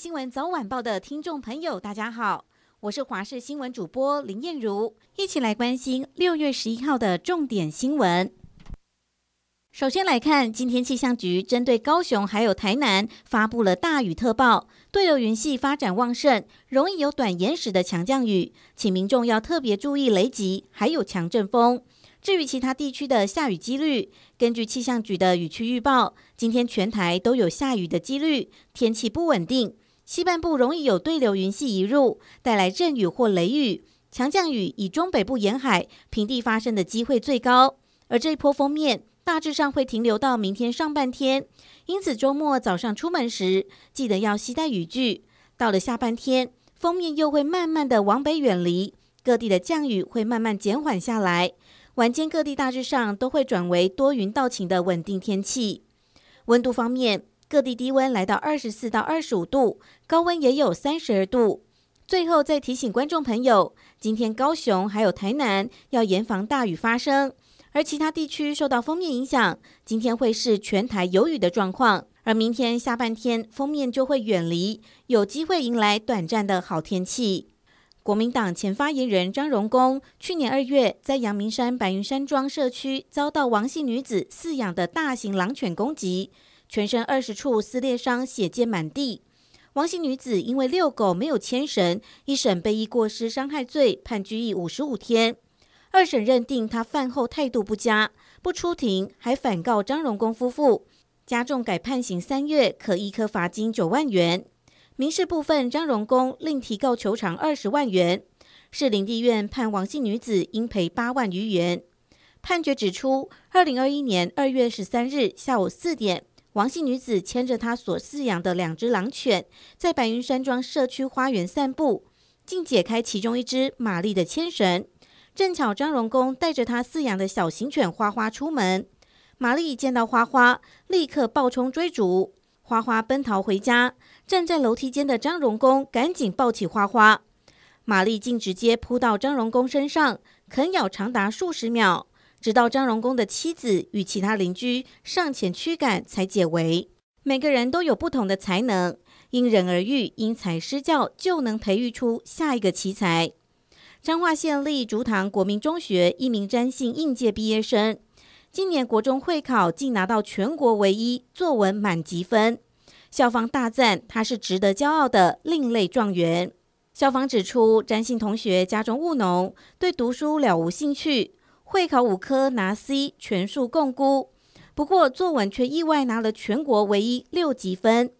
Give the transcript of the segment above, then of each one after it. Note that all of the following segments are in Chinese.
新闻早晚报的听众朋友，大家好，我是华视新闻主播林燕如，一起来关心六月十一号的重点新闻。首先来看，今天气象局针对高雄还有台南发布了大雨特报，对流云系发展旺盛，容易有短延时的强降雨，请民众要特别注意雷击，还有强阵风。至于其他地区的下雨几率，根据气象局的雨区预报，今天全台都有下雨的几率，天气不稳定，西半部容易有对流云系移入，带来阵雨或雷雨，强降雨以中北部沿海、平地发生的机会最高，而这一波锋面。大致上会停留到明天上半天，因此周末早上出门时记得要携带雨具。到了下半天，锋面又会慢慢的往北远离，各地的降雨会慢慢减缓下来。晚间各地大致上都会转为多云到晴的稳定天气。温度方面，各地低温来到二十四到二十五度，高温也有三十二度。最后再提醒观众朋友，今天高雄还有台南要严防大雨发生。而其他地区受到锋面影响，今天会是全台有雨的状况，而明天下半天锋面就会远离，有机会迎来短暂的好天气。国民党前发言人张荣恭去年二月在阳明山白云山庄社区遭到王姓女子饲养的大型狼犬攻击，全身二十处撕裂伤，血溅满地。王姓女子因为遛狗没有牵绳，一审被依过失伤害罪判拘役五十五天。二审认定她犯后态度不佳，不出庭，还反告张荣公夫妇，加重改判刑三月，可易科罚金九万元。民事部分，张荣公另提告求偿二十万元。士林地院判王姓女子应赔八万余元。判决指出，二零二一年二月十三日下午四点，王姓女子牵着她所饲养的两只狼犬，在白云山庄社区花园散步，竟解开其中一只玛丽的牵绳。正巧张荣公带着他饲养的小型犬花花出门，玛丽见到花花，立刻暴冲追逐，花花奔逃回家。站在楼梯间的张荣公赶紧抱起花花，玛丽竟直接扑到张荣公身上，啃咬长达数十秒，直到张荣公的妻子与其他邻居上前驱赶才解围。每个人都有不同的才能，因人而异，因材施教，就能培育出下一个奇才。彰化县立竹塘国民中学一名詹姓应届毕业生，今年国中会考竟拿到全国唯一作文满级分，校方大赞他是值得骄傲的另类状元。校方指出，詹姓同学家中务农，对读书了无兴趣，会考五科拿 C，全数共估，不过作文却意外拿了全国唯一六级分。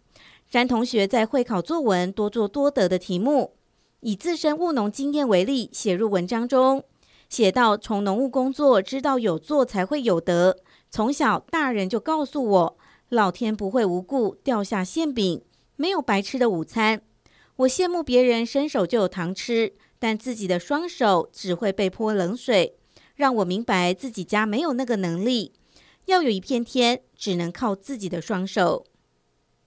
詹同学在会考作文多做多得的题目。以自身务农经验为例，写入文章中，写到从农务工作知道有做才会有得。从小大人就告诉我，老天不会无故掉下馅饼，没有白吃的午餐。我羡慕别人伸手就有糖吃，但自己的双手只会被泼冷水，让我明白自己家没有那个能力。要有一片天，只能靠自己的双手。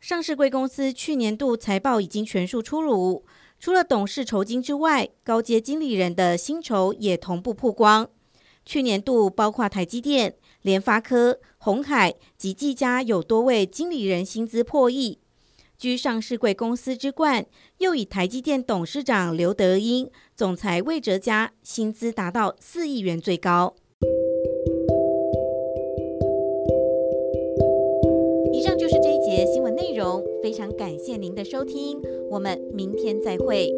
上市贵公司去年度财报已经全数出炉。除了董事酬金之外，高阶经理人的薪酬也同步曝光。去年度包括台积电、联发科、鸿海及技嘉有多位经理人薪资破亿。居上市贵公司之冠，又以台积电董事长刘德英、总裁魏哲家薪资达到四亿元最高。以上就是这一节新闻内容，非常感谢您的收听。我们明天再会。